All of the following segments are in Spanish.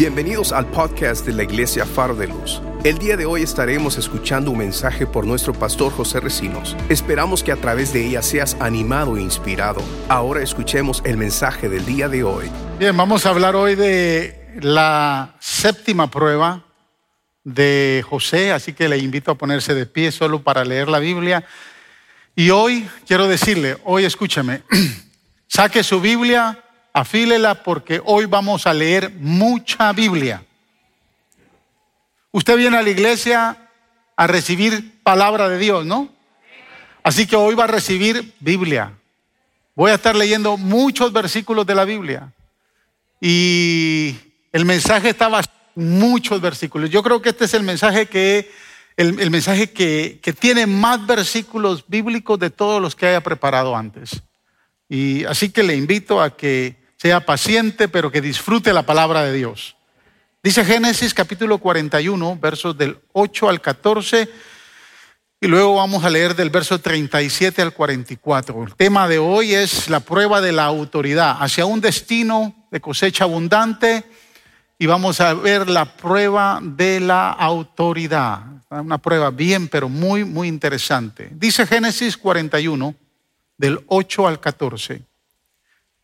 Bienvenidos al podcast de la Iglesia Faro de Luz. El día de hoy estaremos escuchando un mensaje por nuestro pastor José Recinos. Esperamos que a través de ella seas animado e inspirado. Ahora escuchemos el mensaje del día de hoy. Bien, vamos a hablar hoy de la séptima prueba de José, así que le invito a ponerse de pie solo para leer la Biblia. Y hoy quiero decirle, hoy escúchame, saque su Biblia, afílela porque hoy vamos a leer mucha Biblia. Usted viene a la iglesia a recibir palabra de Dios, ¿no? Así que hoy va a recibir Biblia. Voy a estar leyendo muchos versículos de la Biblia. Y el mensaje estaba muchos versículos. Yo creo que este es el mensaje que el, mensaje que, que, tiene más versículos bíblicos de todos los que haya preparado antes. Y así que le invito a que sea paciente, pero que disfrute la palabra de Dios. Dice Génesis capítulo 41, versos del 8 al 14, y luego vamos a leer del verso 37 al 44. El tema de hoy es la prueba de la autoridad hacia un destino de cosecha abundante y vamos a ver la prueba de la autoridad. Una prueba bien, pero muy, muy interesante. Dice Génesis 41, del 8 al 14.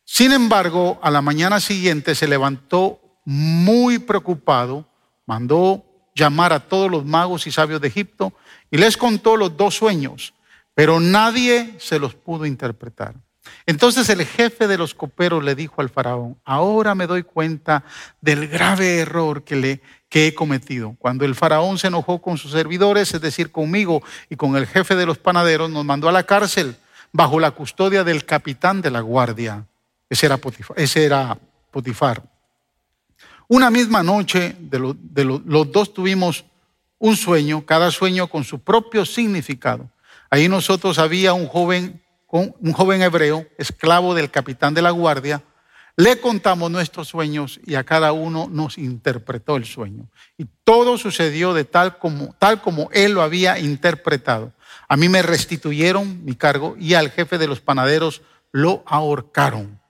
Sin embargo, a la mañana siguiente se levantó muy preocupado, mandó llamar a todos los magos y sabios de Egipto y les contó los dos sueños, pero nadie se los pudo interpretar. Entonces el jefe de los coperos le dijo al faraón, ahora me doy cuenta del grave error que, que he cometido. Cuando el faraón se enojó con sus servidores, es decir, conmigo y con el jefe de los panaderos, nos mandó a la cárcel bajo la custodia del capitán de la guardia. Ese era Potifar. Una misma noche los dos tuvimos un sueño, cada sueño con su propio significado. Ahí nosotros había un joven, un joven hebreo, esclavo del capitán de la guardia. Le contamos nuestros sueños y a cada uno nos interpretó el sueño. Y todo sucedió de tal como, tal como él lo había interpretado. A mí me restituyeron mi cargo y al jefe de los panaderos lo ahorcaron.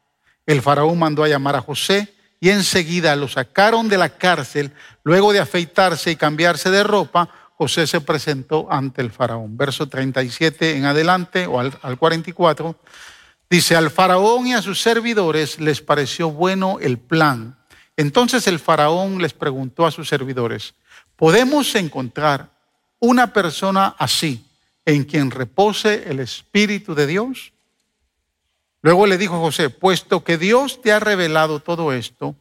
El faraón mandó a llamar a José y enseguida lo sacaron de la cárcel. Luego de afeitarse y cambiarse de ropa, José se presentó ante el faraón. Verso 37 en adelante o al, 44. Dice, al faraón y a sus servidores les pareció bueno el plan. Entonces el faraón les preguntó a sus servidores, ¿podemos encontrar una persona así en quien repose el Espíritu de Dios? Luego le dijo José, puesto que Dios te ha revelado todo esto,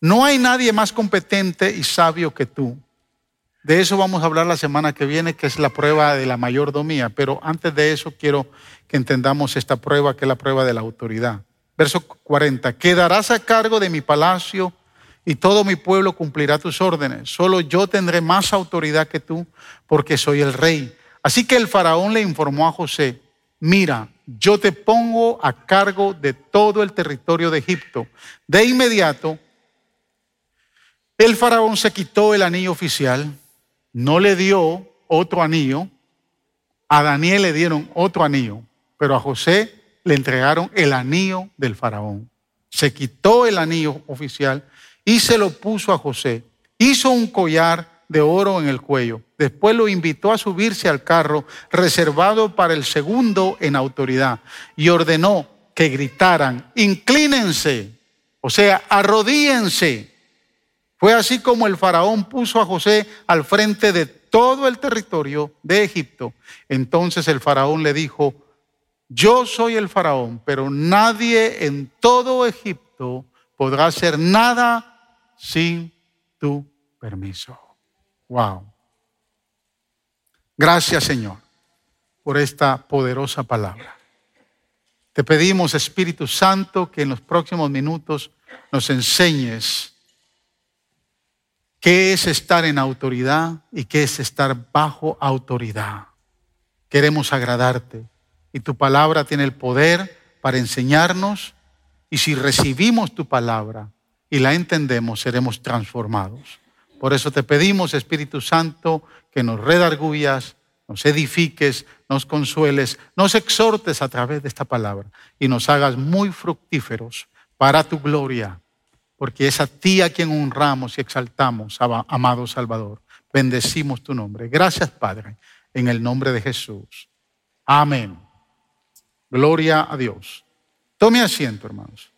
no hay nadie más competente y sabio que tú. De eso vamos a hablar la semana que viene, que es la prueba de la mayordomía. Pero antes de eso quiero que entendamos esta prueba, que es la prueba de la autoridad. Verso 40, quedarás a cargo de mi palacio y todo mi pueblo cumplirá tus órdenes. Solo yo tendré más autoridad que tú, porque soy el rey. Así que el faraón le informó a José, mira, yo te pongo a cargo de todo el territorio de Egipto. De inmediato, el faraón se quitó el anillo oficial, no le dio otro anillo, a Daniel le dieron otro anillo, pero a José le entregaron el anillo del faraón. Se quitó el anillo oficial y se lo puso a José. Hizo un collar de oro en el cuello. Después lo invitó a subirse al carro reservado para el segundo en autoridad y ordenó que gritaran, inclínense, o sea, arrodíense. Fue así como el faraón puso a José al frente de todo el territorio de Egipto. Entonces el faraón le dijo, yo soy el faraón, pero nadie en todo Egipto podrá hacer nada sin tu permiso. Wow. Gracias Señor por esta poderosa palabra. Te pedimos, Espíritu Santo, que en los próximos minutos nos enseñes qué es estar en autoridad y qué es estar bajo autoridad. Queremos agradarte y tu palabra tiene el poder para enseñarnos y si recibimos tu palabra y la entendemos, seremos transformados. Por eso te pedimos, Espíritu Santo, que nos redargullas, nos edifiques, nos consueles, nos exhortes a través de esta palabra y nos hagas muy fructíferos para tu gloria. porque es a ti a quien honramos y exaltamos, amado Salvador. Bendecimos tu nombre. Gracias, Padre, en el nombre de Jesús. Amén. Gloria a Dios. Tome asiento, hermanos.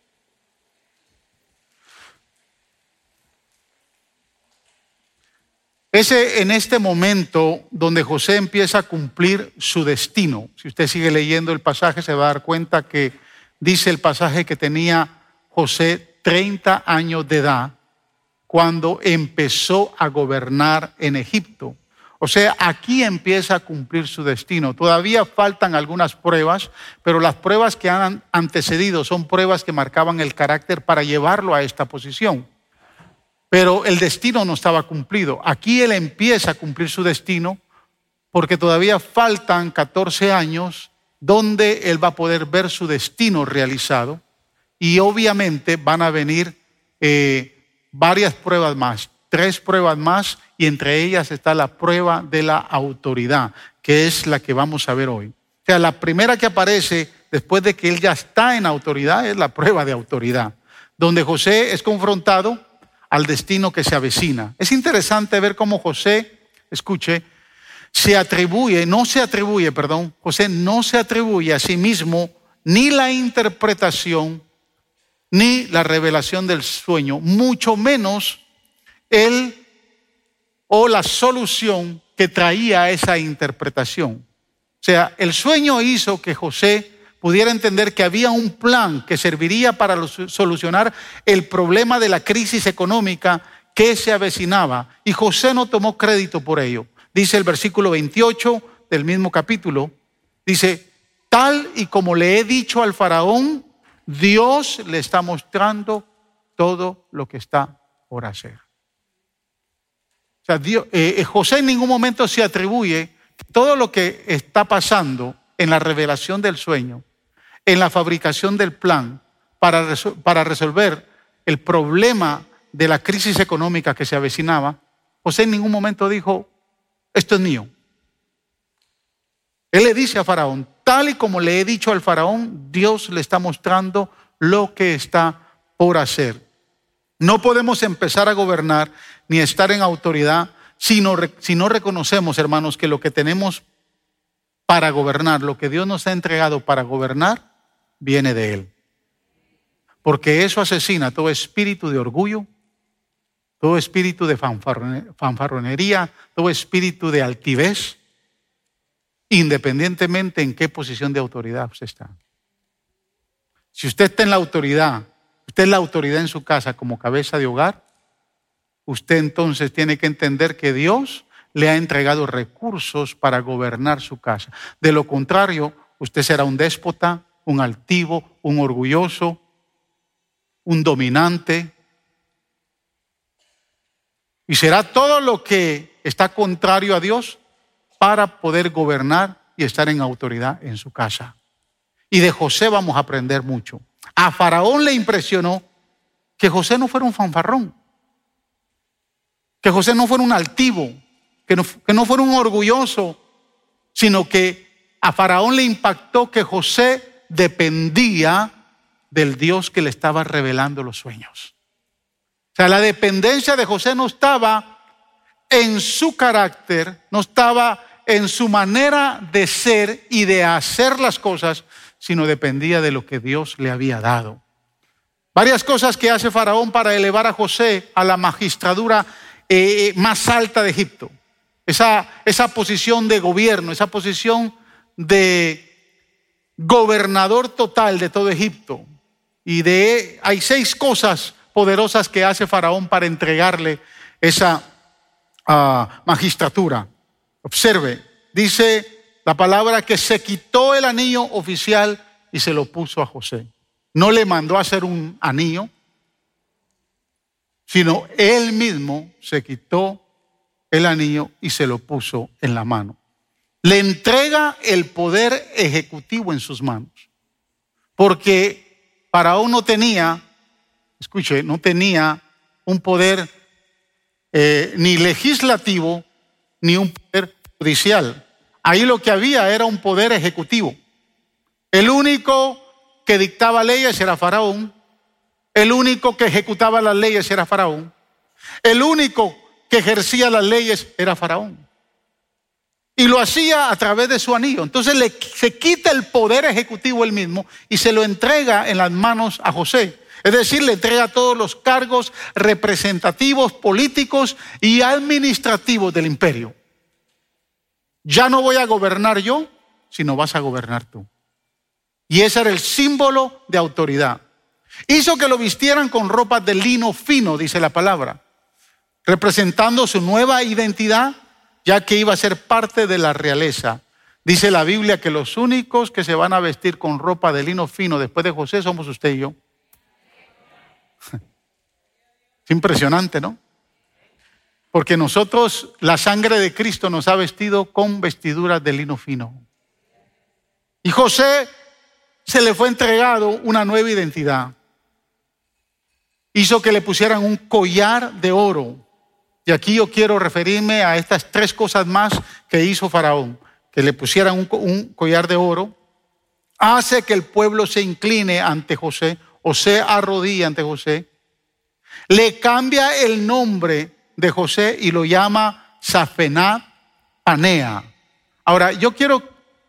Es en este momento donde José empieza a cumplir su destino. Si usted sigue leyendo el pasaje, se va a dar cuenta que dice el pasaje que tenía José 30 años de edad cuando empezó a gobernar en Egipto. O sea, aquí empieza a cumplir su destino. Todavía faltan algunas pruebas, pero las pruebas que han antecedido son pruebas que marcaban el carácter para llevarlo a esta posición pero el destino no estaba cumplido. Aquí él empieza a cumplir su destino porque todavía faltan 14 años donde él va a poder ver su destino realizado y obviamente van a venir eh, varias pruebas más, tres pruebas más y entre ellas está la prueba de la autoridad, que es la que vamos a ver hoy. O sea, la primera que aparece después de que él ya está en autoridad es la prueba de autoridad, donde José es confrontado al destino que se avecina. Es interesante ver cómo José, escuche, se atribuye, no se atribuye, perdón, José no se atribuye a sí mismo ni la interpretación ni la revelación del sueño, mucho menos él o la solución que traía esa interpretación. O sea, el sueño hizo que José pudiera entender que había un plan que serviría para solucionar el problema de la crisis económica que se avecinaba. Y José no tomó crédito por ello. Dice el versículo 28 del mismo capítulo, dice, tal y como le he dicho al faraón, Dios le está mostrando todo lo que está por hacer. O sea, eh, eh, José en ningún momento se atribuye todo lo que está pasando en la revelación del sueño en la fabricación del plan para, para resolver el problema de la crisis económica que se avecinaba, José en ningún momento dijo, esto es mío. Él le dice a Faraón, tal y como le he dicho al Faraón, Dios le está mostrando lo que está por hacer. No podemos empezar a gobernar ni estar en autoridad si no, si no reconocemos, hermanos, que lo que tenemos para gobernar, lo que Dios nos ha entregado para gobernar, viene de Él. Porque eso asesina todo espíritu de orgullo, todo espíritu de fanfarronería, todo espíritu de altivez, independientemente en qué posición de autoridad usted está. Si usted está en la autoridad, usted es la autoridad en su casa como cabeza de hogar, usted entonces tiene que entender que Dios le ha entregado recursos para gobernar su casa. De lo contrario, usted será un déspota, un altivo, un orgulloso, un dominante. Y será todo lo que está contrario a Dios para poder gobernar y estar en autoridad en su casa. Y de José vamos a aprender mucho. A Faraón le impresionó que José no fuera un fanfarrón, que José no fuera un altivo, que no, que no fuera un orgulloso, sino que a Faraón le impactó que José dependía del Dios que le estaba revelando los sueños. O sea, la dependencia de José no estaba en su carácter, no estaba en su manera de ser y de hacer las cosas, sino dependía de lo que Dios le había dado. Varias cosas que hace Faraón para elevar a José a la magistradura eh, más alta de Egipto. Esa, esa posición de gobierno, esa posición de gobernador total de todo Egipto. Y de hay seis cosas poderosas que hace Faraón para entregarle esa ah, magistratura. Observe, dice la palabra que se quitó el anillo oficial y se lo puso a José. No le mandó a hacer un anillo, sino él mismo se quitó el anillo y se lo puso en la mano le entrega el poder ejecutivo en sus manos. Porque Faraón no tenía, escuche, no tenía un poder eh, ni legislativo ni un poder judicial. Ahí lo que había era un poder ejecutivo. El único que dictaba leyes era Faraón El único que ejecutaba las leyes era Faraón. El único que ejercía las leyes era Faraón. Y lo hacía a través de su anillo. Entonces le, se quita el poder ejecutivo él mismo y se lo entrega en las manos a José. Es decir, le entrega todos los cargos representativos, políticos y administrativos del imperio. Ya no voy a gobernar yo, sino vas a gobernar tú. Y ese era el símbolo de autoridad. Hizo que lo vistieran con ropas de lino fino, dice la palabra, representando su nueva identidad, ya que iba a ser parte de la realeza. Dice la Biblia que los únicos que se van a vestir con ropa de lino fino después de José somos usted y yo. Es impresionante, ¿no? Porque nosotros, la sangre de Cristo nos ha vestido con vestiduras de lino fino. Y José se le fue entregado una nueva identidad. Hizo que le pusieran un collar de oro. Y aquí yo quiero referirme a estas tres cosas más que hizo Faraón. Que le pusieran un, collar de oro. Hace que el pueblo se incline ante José o se arrodille ante José le cambia el nombre de José y lo llama Safenat Panea. Ahora, yo quiero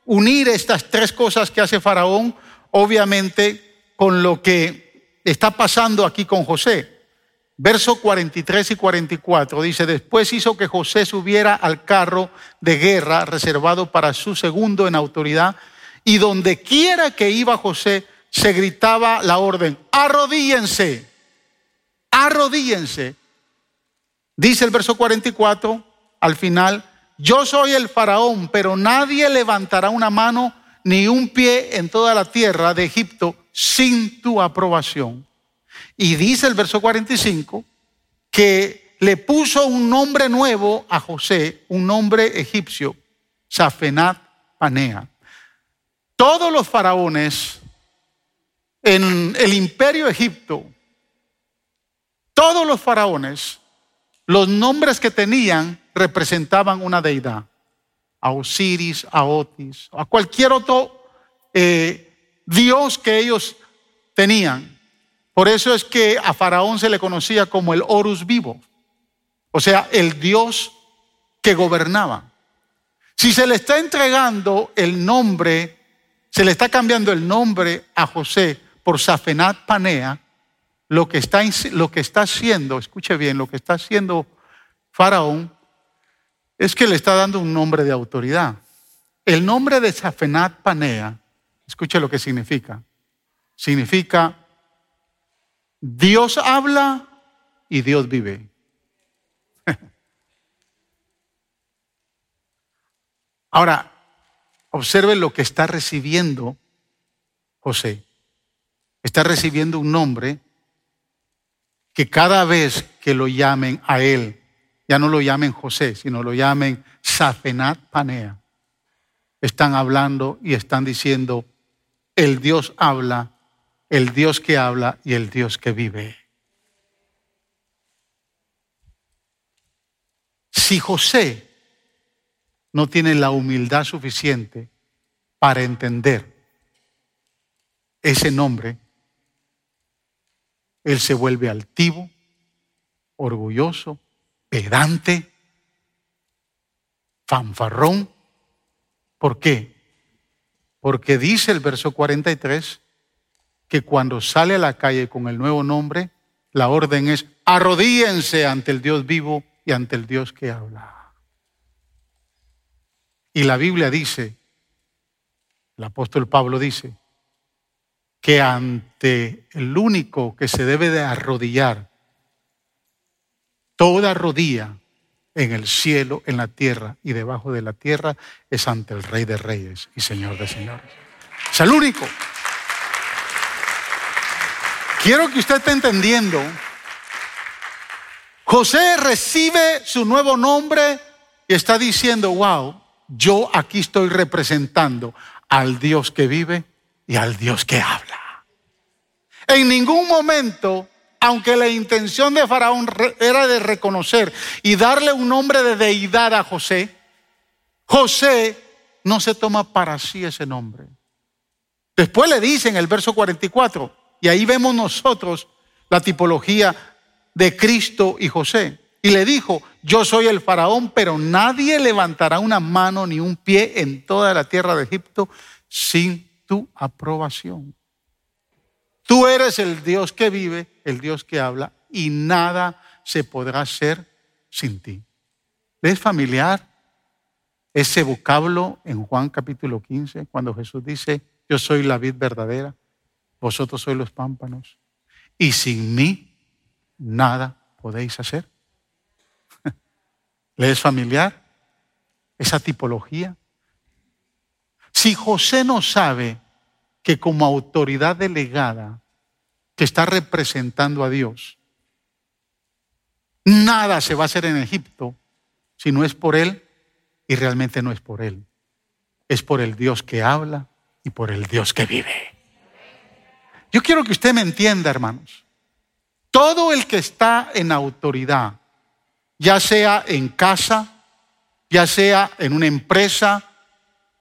unir estas tres cosas que hace Faraón, obviamente, con lo que está pasando aquí con José. Verso 43 y 44 dice, después hizo que José subiera al carro de guerra reservado para su segundo en autoridad, y donde quiera que iba José, se gritaba la orden, arrodíllense arrodíllense. Dice el verso 44 al final, yo soy el faraón, pero nadie levantará una mano ni un pie en toda la tierra de Egipto sin tu aprobación. Y dice el verso 45 que le puso un nombre nuevo a José, un nombre egipcio, Safenat Panea. Todos los faraones en el imperio Egipto todos los faraones, los nombres que tenían representaban una deidad. A Osiris, a Otis, a cualquier otro eh, dios que ellos tenían. Por eso es que a Faraón se le conocía como el Horus vivo, o sea, el dios que gobernaba. Si se le está entregando el nombre, se le está cambiando el nombre a José por Safenat Panea, lo que está, lo que está haciendo, escuche bien, lo que está haciendo Faraón es que le está dando un nombre de autoridad. El nombre de Safenat Panea, escuche lo que significa. Significa Dios habla y Dios vive. Ahora, observe lo que está recibiendo José. Está recibiendo un nombre que cada vez que lo llamen a él, ya no lo llamen José, sino lo llamen Safenat Panea, están hablando y están diciendo, el Dios habla, el Dios que habla y el Dios que vive. Si José no tiene la humildad suficiente para entender ese nombre, él se vuelve altivo, orgulloso, pedante, fanfarrón. ¿Por qué? Porque dice el verso 43 que cuando sale a la calle con el nuevo nombre, la orden es arrodíense ante el Dios vivo y ante el Dios que habla. Y la Biblia dice, el apóstol Pablo dice, que ante el único que se debe de arrodillar, toda rodilla en el cielo, en la tierra y debajo de la tierra, es ante el Rey de Reyes y Señor de Señores. Es el único. Quiero que usted esté entendiendo. José recibe su nuevo nombre y está diciendo, wow, yo aquí estoy representando al Dios que vive y al Dios que habla. En ningún momento, aunque la intención de Faraón era de reconocer y darle un nombre de deidad a José, José no se toma para sí ese nombre. Después le dice en el verso 44, y ahí vemos nosotros la tipología de Cristo y José. Y le dijo, yo soy el faraón, pero nadie levantará una mano ni un pie en toda la tierra de Egipto sin tu aprobación. Tú eres el Dios que vive, el Dios que habla, y nada se podrá hacer sin ti. ¿Es familiar ese vocablo en Juan capítulo 15, cuando Jesús dice, yo soy la vid verdadera, vosotros sois los pámpanos, y sin mí nada podéis hacer? ¿Le es familiar esa tipología? Si José no sabe que como autoridad delegada que está representando a Dios, nada se va a hacer en Egipto si no es por Él y realmente no es por Él. Es por el Dios que habla y por el Dios que vive. Yo quiero que usted me entienda, hermanos. Todo el que está en autoridad, ya sea en casa, ya sea en una empresa,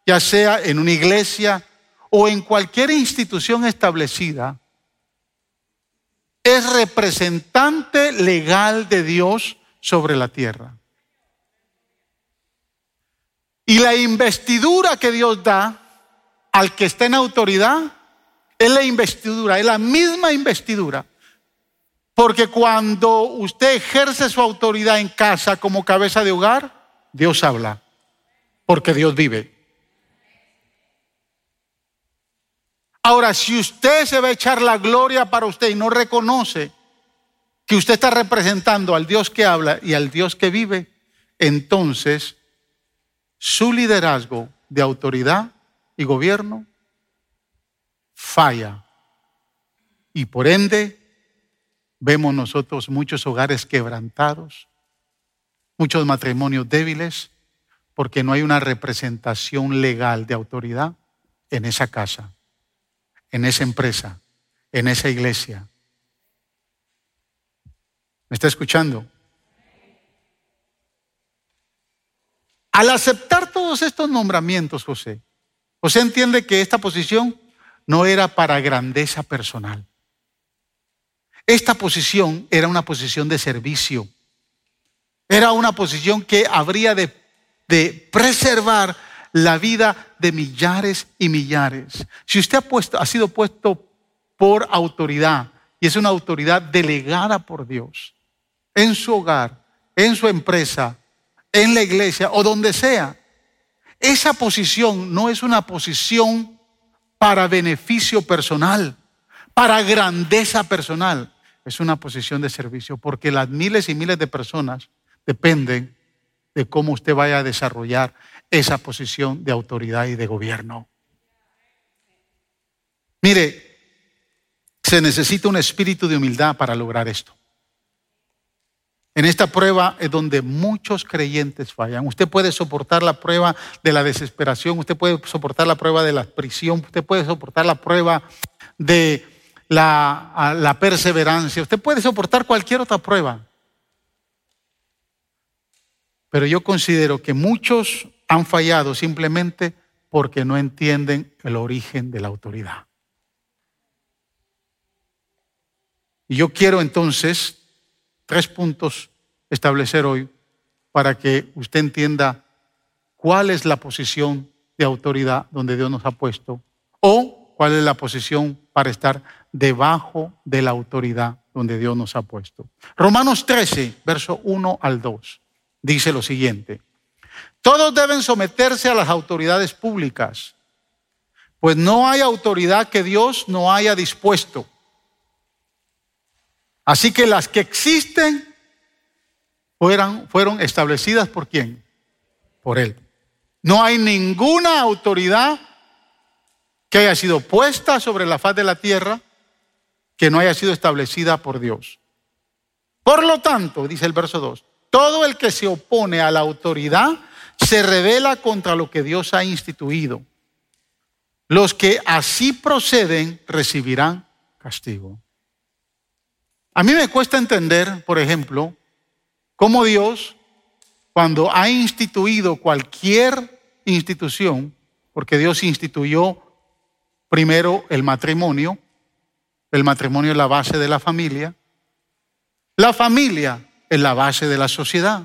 ya sea en una iglesia o en cualquier institución establecida, es representante legal de Dios sobre la tierra. Y la investidura que Dios da al que está en autoridad es la investidura, es la misma investidura. Porque cuando usted ejerce su autoridad en casa como cabeza de hogar, Dios habla, porque Dios vive. Ahora, si usted se va a echar la gloria para usted y no reconoce que usted está representando al Dios que habla y al Dios que vive, entonces su liderazgo de autoridad y gobierno falla. Y por ende, vemos nosotros muchos hogares quebrantados, muchos matrimonios débiles, porque no hay una representación legal de autoridad en esa casa, en esa empresa, en esa iglesia. ¿Me está escuchando? Al aceptar todos estos nombramientos, José, José entiende que esta posición no era para grandeza personal. Esta posición era una posición de servicio. Era una posición que habría de, preservar la vida de millares y millares. Si usted ha, puesto, ha sido puesto por autoridad y es una autoridad delegada por Dios en su hogar, en su empresa, en la iglesia o donde sea. Esa posición no es una posición para beneficio personal, para grandeza personal. Es una posición de servicio porque las miles y miles de personas dependen de cómo usted vaya a desarrollar esa posición de autoridad y de gobierno. Mire, se necesita un espíritu de humildad para lograr esto. En esta prueba es donde muchos creyentes fallan. Usted puede soportar la prueba de la desesperación, usted puede soportar la prueba de la prisión, usted puede soportar la prueba de la, la perseverancia, usted puede soportar cualquier otra prueba. Pero yo considero que muchos han fallado simplemente porque no entienden el origen de la autoridad. Y yo quiero entonces tres puntos establecer hoy para que usted entienda cuál es la posición de autoridad donde Dios nos ha puesto o cuál es la posición para estar debajo de la autoridad donde Dios nos ha puesto. Romanos 13, verso 1 al 2, dice lo siguiente. Todos deben someterse a las autoridades públicas, pues no hay autoridad que Dios no haya dispuesto Así que las que existen fueron, fueron establecidas por quién? Por Él. No hay ninguna autoridad que haya sido puesta sobre la faz de la tierra que no haya sido establecida por Dios. Por lo tanto, dice el verso 2, todo el que se opone a la autoridad se revela contra lo que Dios ha instituido. Los que así proceden recibirán castigo. A mí me cuesta entender, por ejemplo, cómo Dios, cuando ha instituido cualquier institución, porque Dios instituyó primero el matrimonio, El matrimonio es la base de la familia. La familia es la base de la sociedad.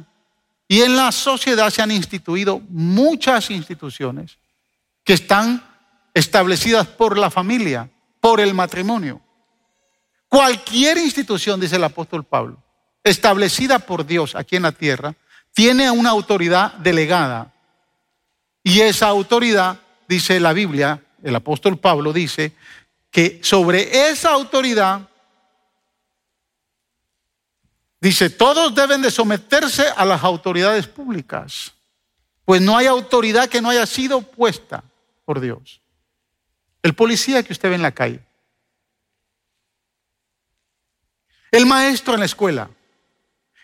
Y en la sociedad se han instituido muchas instituciones que están establecidas por la familia, por el matrimonio. Cualquier institución, dice el apóstol Pablo, establecida por Dios aquí en la tierra, tiene una autoridad delegada. Y esa autoridad, dice la Biblia, el apóstol Pablo dice, que sobre esa autoridad, dice, todos deben de someterse a las autoridades públicas, pues no hay autoridad que no haya sido puesta por Dios. El policía que usted ve en la calle, el maestro en la escuela,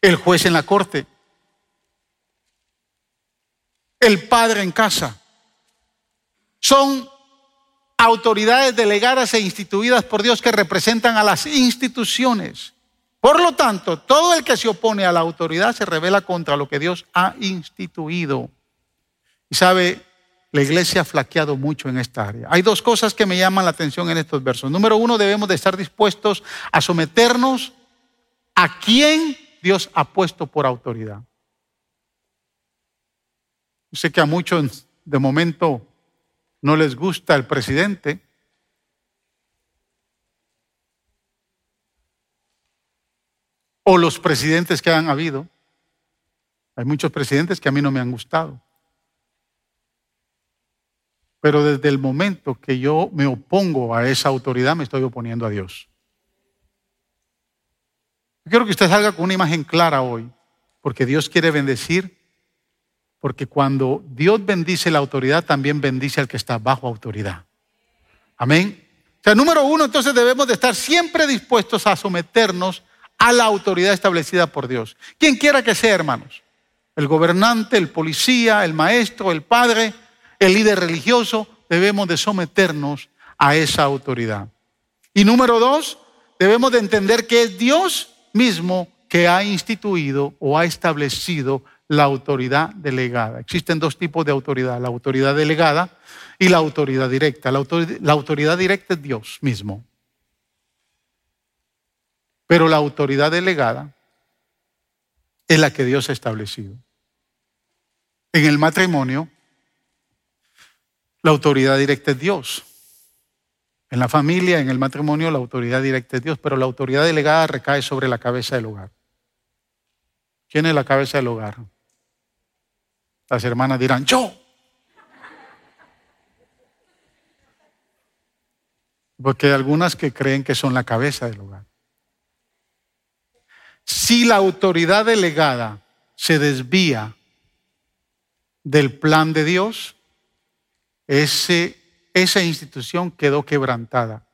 el juez en la corte, el padre en casa. Son autoridades delegadas e instituidas por Dios que representan a las instituciones. Por lo tanto, todo el que se opone a la autoridad se revela contra lo que Dios ha instituido. Y sabe, la iglesia ha flaqueado mucho en esta área. Hay dos cosas que me llaman la atención en estos versos. Número uno, debemos de estar dispuestos a someternos a quien Dios ha puesto por autoridad. Sé que a muchos de momento no les gusta el presidente. O los presidentes que han habido. Hay muchos presidentes que a mí no me han gustado. Pero desde el momento que yo me opongo a esa autoridad, me estoy oponiendo a Dios. Yo quiero que usted salga con una imagen clara hoy, porque Dios quiere bendecir, porque cuando Dios bendice la autoridad, también bendice al que está bajo autoridad. Amén. O sea, número uno, entonces debemos de estar siempre dispuestos a someternos a la autoridad establecida por Dios. Quien quiera que sea, hermanos. El gobernante, el policía, el maestro, el padre, el líder religioso, debemos de someternos a esa autoridad. Y número dos, debemos de entender que es Dios mismo que ha instituido o ha establecido la autoridad delegada. Existen dos tipos de autoridad, la autoridad delegada y la autoridad directa. La autoridad, la autoridad directa es Dios mismo. Pero la autoridad delegada es la que Dios ha establecido. En el matrimonio, la autoridad directa es Dios. En la familia, en el matrimonio, la autoridad directa es Dios, pero la autoridad delegada recae sobre la cabeza del hogar. ¿Quién es la cabeza del hogar? Las hermanas dirán, yo. Porque hay algunas que creen que son la cabeza del hogar. Si la autoridad delegada se desvía del plan de Dios, ese, esa institución quedó quebrantada.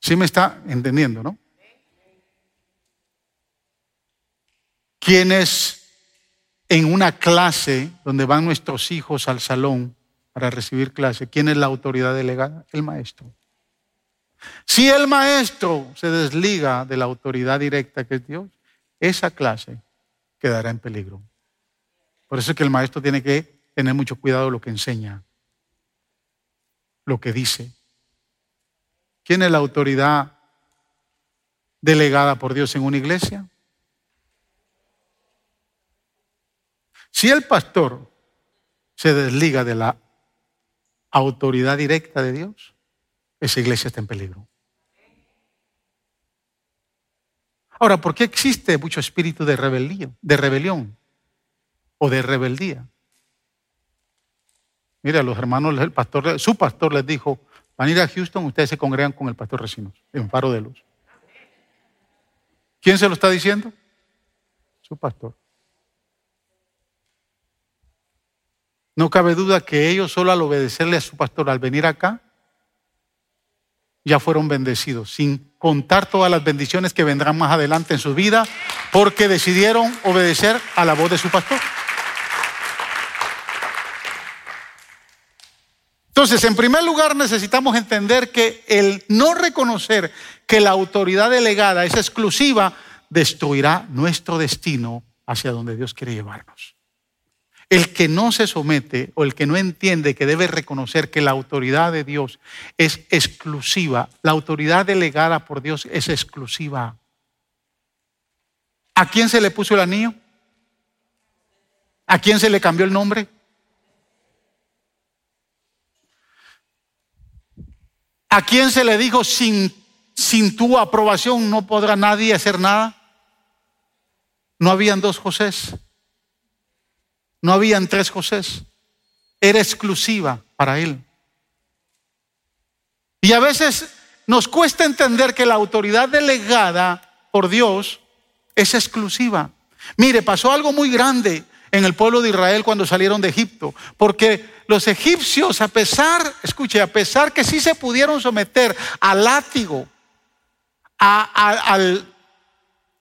¿Sí me está entendiendo, no? Quienes en una clase donde van nuestros hijos al salón para recibir clase, ¿quién es la autoridad delegada? El maestro. Si el maestro se desliga de la autoridad directa que es Dios, esa clase quedará en peligro. Por eso es que el maestro tiene que tener mucho cuidado lo que enseña, lo que dice. ¿Quién es la autoridad delegada por Dios en una iglesia? Si el pastor se desliga de la autoridad directa de Dios, esa iglesia está en peligro. Ahora, ¿por qué existe mucho espíritu de rebelión, de rebelión? O de rebeldía. Mira, los hermanos, el pastor, su pastor les dijo, van a ir a Houston, ustedes se congregan con el pastor Recinos, en Faro de Luz. ¿Quién se lo está diciendo? Su pastor. No cabe duda que ellos solo al obedecerle a su pastor, al venir acá, ya fueron bendecidos, sin contar todas las bendiciones que vendrán más adelante en su vida, porque decidieron obedecer a la voz de su pastor. Entonces, en primer lugar, necesitamos entender que el no reconocer que la autoridad delegada es exclusiva destruirá nuestro destino hacia donde Dios quiere llevarnos. El que no se somete o el que no entiende que debe reconocer que la autoridad de Dios es exclusiva, la autoridad delegada por Dios es exclusiva. ¿A quién se le puso el anillo? ¿A quién se le cambió el nombre? ¿A quién se le dijo sin, sin tu aprobación no podrá nadie hacer nada? No habían dos Josés. No habían tres Josés. Era exclusiva para él. Y a veces nos cuesta entender que la autoridad delegada por Dios es exclusiva. Mire, pasó algo muy grande en el pueblo de Israel cuando salieron de Egipto, porque los egipcios, a pesar, escuche, a pesar que sí se pudieron someter al látigo, al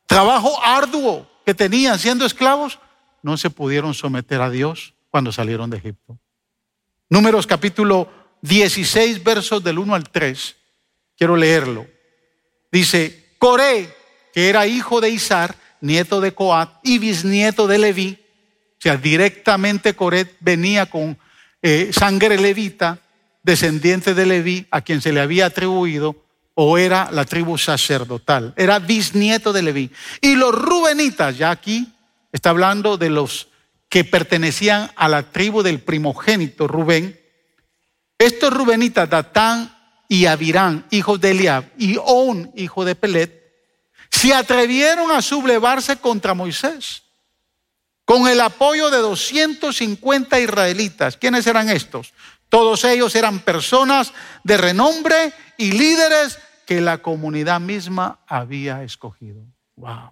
trabajo arduo que tenían siendo esclavos, no se pudieron someter a Dios cuando salieron de Egipto. Números capítulo 16, versos del 1 al 3. Quiero leerlo. Dice, Coré, que era hijo de Isar, nieto de Coat y bisnieto de Leví, o sea, directamente Coré venía con eh, sangre levita, descendiente de Leví, a quien se le había atribuido, o era la tribu sacerdotal, era bisnieto de Leví. Y los rubenitas, ya aquí está hablando de los que pertenecían a la tribu del primogénito Rubén. Estos rubenitas, Datán y Abirán, hijos de Eliab, y On, hijo de Pelet, se atrevieron a sublevarse contra Moisés con el apoyo de 250 israelitas. ¿Quiénes eran estos? Todos ellos eran personas de renombre y líderes que la comunidad misma había escogido. Wow.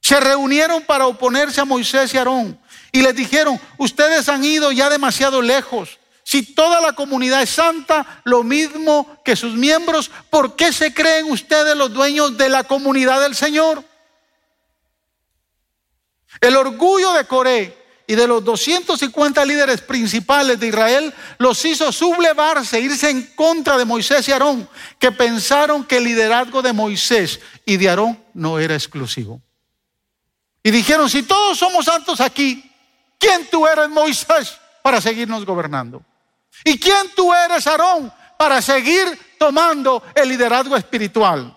Se reunieron para oponerse a Moisés y Aarón y les dijeron, ustedes han ido ya demasiado lejos. Si toda la comunidad es santa, lo mismo que sus miembros, ¿por qué se creen ustedes los dueños de la comunidad del Señor? El orgullo de Coré y de los 250 líderes principales de Israel los hizo sublevarse, irse en contra de Moisés y Aarón, que pensaron que el liderazgo de Moisés y de Aarón no era exclusivo. Y dijeron, si todos somos santos aquí, ¿quién tú eres Moisés para seguirnos gobernando? ¿Y quién tú eres Aarón para seguir tomando el liderazgo espiritual?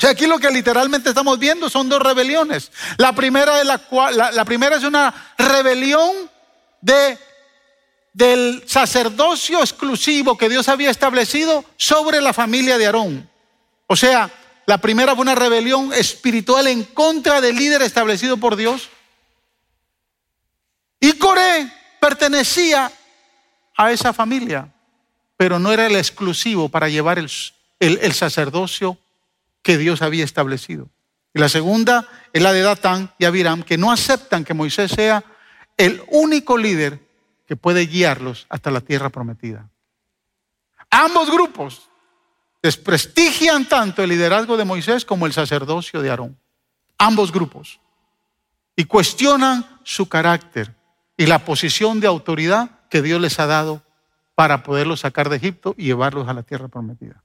O sea, aquí lo que literalmente estamos viendo son dos rebeliones. La primera es, la, la, primera es una rebelión de, del sacerdocio exclusivo que Dios había establecido sobre la familia de Aarón. O sea, la primera fue una rebelión espiritual en contra del líder establecido por Dios. Y Coré pertenecía a esa familia, pero no era el exclusivo para llevar el, el, el sacerdocio que Dios había establecido. Y la segunda es la de Datán y Abiram, que no aceptan que Moisés sea el único líder que puede guiarlos hasta la tierra prometida. Ambos grupos desprestigian tanto el liderazgo de Moisés como el sacerdocio de Aarón. Ambos grupos. Y cuestionan su carácter y la posición de autoridad que Dios les ha dado para poderlos sacar de Egipto y llevarlos a la tierra prometida.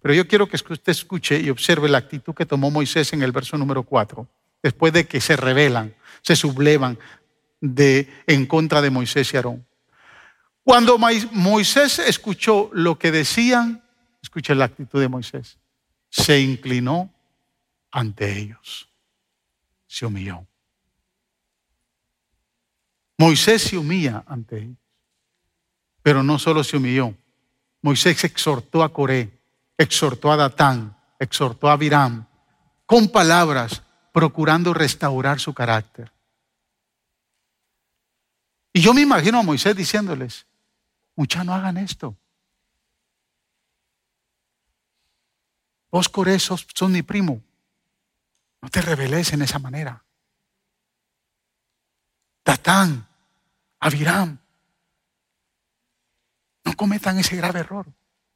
Pero yo quiero que usted escuche y observe la actitud que tomó Moisés en el verso número 4, después de que se rebelan, se sublevan de, en contra de Moisés y Aarón. Cuando Moisés escuchó lo que decían, escuche la actitud de Moisés, se inclinó ante ellos, se humilló. Moisés se humilla ante ellos, pero no solo se humilló, Moisés exhortó a Coré exhortó a Datán, exhortó a Abiram, con palabras, procurando restaurar su carácter. Y yo me imagino a Moisés diciéndoles, muchachos, no hagan esto. Vos esos son mi primo. No te rebeles en esa manera. Datán, Abiram, no cometan ese grave error.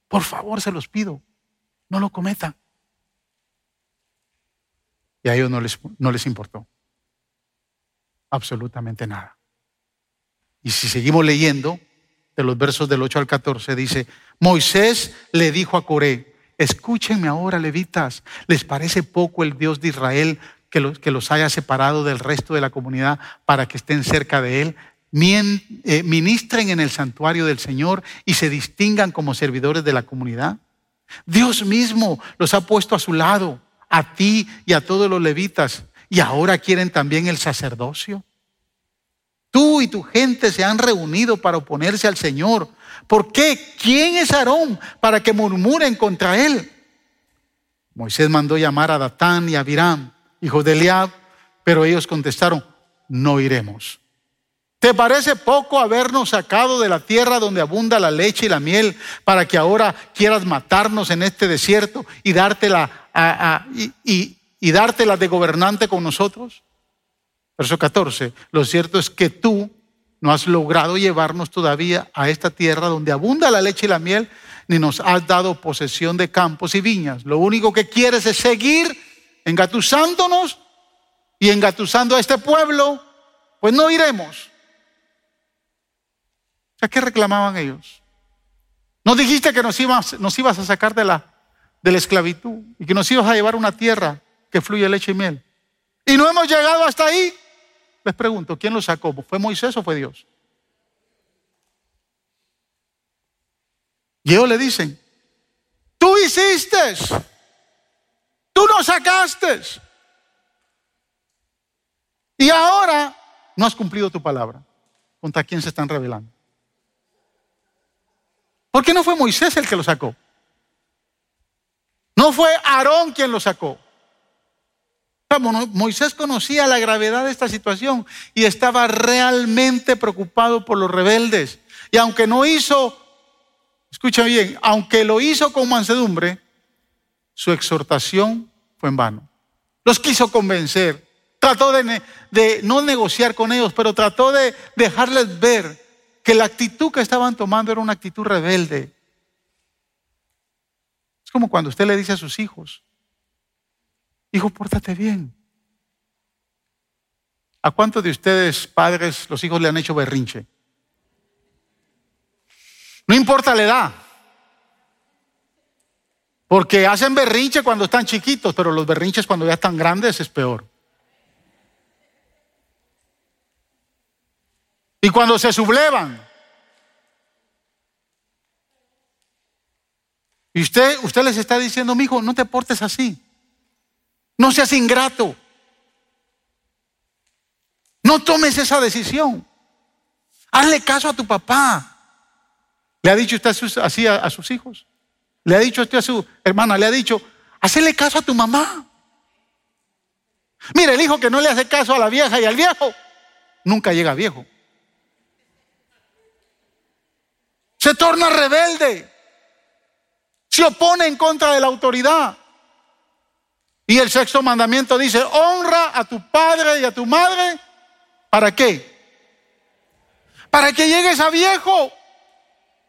Por favor, se los pido. No lo cometan. Y a ellos no les, no les importó. Absolutamente nada. Y si seguimos leyendo, de los versos del 8 al 14, dice, Moisés le dijo a Coré, escúchenme ahora, levitas, ¿les parece poco el Dios de Israel que los, que los haya separado del resto de la comunidad para que estén cerca de él? eh, ministren en el santuario del Señor y se distingan como servidores de la comunidad. Dios mismo los ha puesto a su lado, a ti y a todos los levitas, y ahora quieren también el sacerdocio. Tú y tu gente se han reunido para oponerse al Señor. ¿Por qué? ¿Quién es Aarón para que murmuren contra él? Moisés mandó llamar a Datán y a Abiram, hijos de Eliab, pero ellos contestaron, no iremos. ¿Te parece poco habernos sacado de la tierra donde abunda la leche y la miel para que ahora quieras matarnos en este desierto y dártela, y, y dártela de gobernante con nosotros? Verso 14, lo cierto es que tú no has logrado llevarnos todavía a esta tierra donde abunda la leche y la miel, ni nos has dado posesión de campos y viñas. Lo único que quieres es seguir engatusándonos y engatusando a este pueblo, pues no iremos. ¿A qué reclamaban ellos? ¿No dijiste que nos ibas, nos ibas a sacar de la, de la esclavitud y que nos ibas a llevar a una tierra que fluye leche y miel? Y no hemos llegado hasta ahí. Les pregunto, ¿quién lo sacó? ¿Fue Moisés o fue Dios? Y ellos le dicen, tú hiciste, tú nos sacaste. Y ahora no has cumplido tu palabra. ¿Contra quién se están revelando? ¿Por qué no fue Moisés el que lo sacó? No fue Aarón quien lo sacó. Moisés conocía la gravedad de esta situación y estaba realmente preocupado por los rebeldes. Y aunque no hizo, escucha bien, aunque lo hizo con mansedumbre, su exhortación fue en vano. Los quiso convencer, trató de, de no negociar con ellos, pero trató de dejarles ver que la actitud que estaban tomando era una actitud rebelde. Es como cuando usted le dice a sus hijos, hijo, pórtate bien. ¿A cuántos de ustedes, padres, los hijos le han hecho berrinche? No importa la edad. Porque hacen berrinche cuando están chiquitos, pero los berrinches cuando ya están grandes es peor. Y cuando se sublevan. Y usted, usted les está diciendo, mi hijo, no te portes así. No seas ingrato. No tomes esa decisión. Hazle caso a tu papá. ¿Le ha dicho usted así a, sus hijos? ¿Le ha dicho usted a su hermana? ¿Le ha dicho, hazle caso a tu mamá? Mire, el hijo que no le hace caso a la vieja y al viejo, nunca llega viejo. Se torna rebelde. Se opone en contra de la autoridad. Y el sexto mandamiento dice, honra a tu padre y a tu madre. ¿Para qué? Para que llegues a viejo,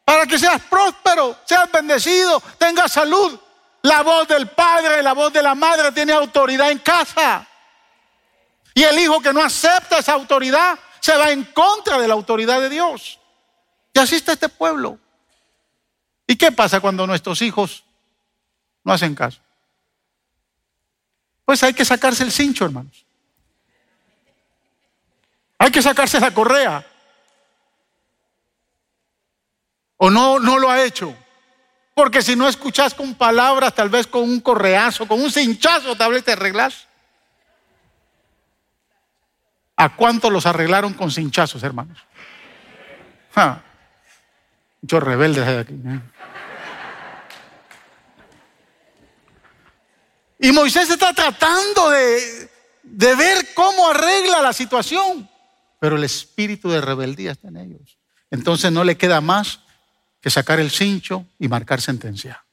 para que seas próspero, seas bendecido, tengas salud. La voz del padre, la voz de la madre tiene autoridad en casa. Y el hijo que no acepta esa autoridad se va en contra de la autoridad de Dios. Y así está este pueblo. ¿Y qué pasa cuando nuestros hijos no hacen caso? Pues hay que sacarse el cincho, hermanos. Hay que sacarse la correa. O no, no lo ha hecho. Porque si no escuchas con palabras, tal vez con un correazo, con un cinchazo, tal vez te arreglas. ¿A cuánto los arreglaron con cinchazos, hermanos? Muchos rebeldes hay aquí. Y Moisés está tratando de, ver cómo arregla la situación. Pero el espíritu de rebeldía está en ellos. Entonces no le queda más que sacar el cincho y marcar sentencia.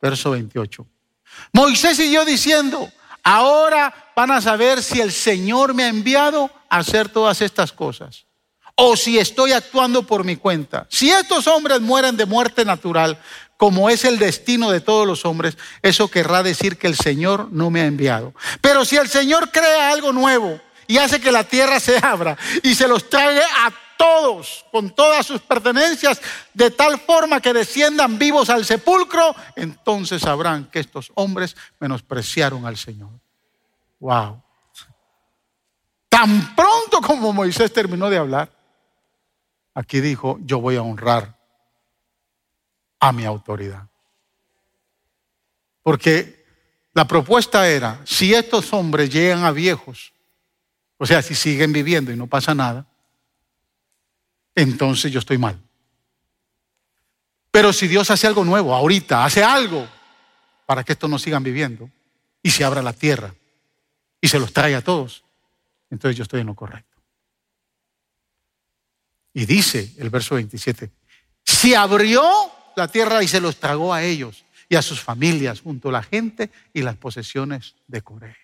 Verso 28. Moisés siguió diciendo, ahora van a saber si el Señor me ha enviado a hacer todas estas cosas o si estoy actuando por mi cuenta. Si estos hombres mueren de muerte natural, como es el destino de todos los hombres, eso querrá decir que el Señor no me ha enviado. Pero si el Señor crea algo nuevo y hace que la tierra se abra y se los trae a todos con todas sus pertenencias de tal forma que desciendan vivos al sepulcro, entonces sabrán que estos hombres menospreciaron al Señor. Wow. Tan pronto como Moisés terminó de hablar, Aquí dijo, yo voy a honrar a mi autoridad. Porque la propuesta era, si estos hombres llegan a viejos, o sea, si siguen viviendo y no pasa nada, entonces yo estoy mal. Pero si Dios hace algo nuevo, ahorita, hace algo para que estos no sigan viviendo y se abra la tierra y se los trae a todos, entonces yo estoy en lo correcto. Y dice el verso 27, se abrió la tierra y se los tragó a ellos y a sus familias junto a la gente y las posesiones de Corea.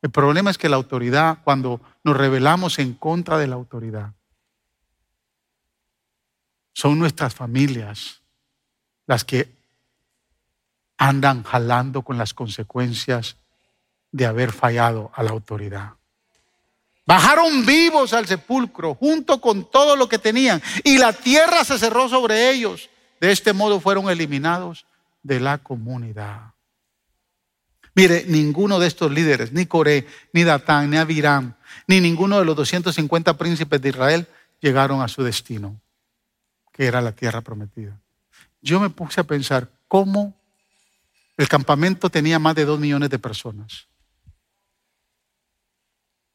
El problema es que la autoridad, cuando nos rebelamos en contra de la autoridad, son nuestras familias las que andan jalando con las consecuencias de haber fallado a la autoridad. Bajaron vivos al sepulcro junto con todo lo que tenían y la tierra se cerró sobre ellos. De este modo fueron eliminados de la comunidad. Mire, ninguno de estos líderes, ni Coré, ni Datán, ni Abiram, ni ninguno de los 250 príncipes de Israel llegaron a su destino, que era la tierra prometida. Yo me puse a pensar cómo el campamento tenía más de dos millones de personas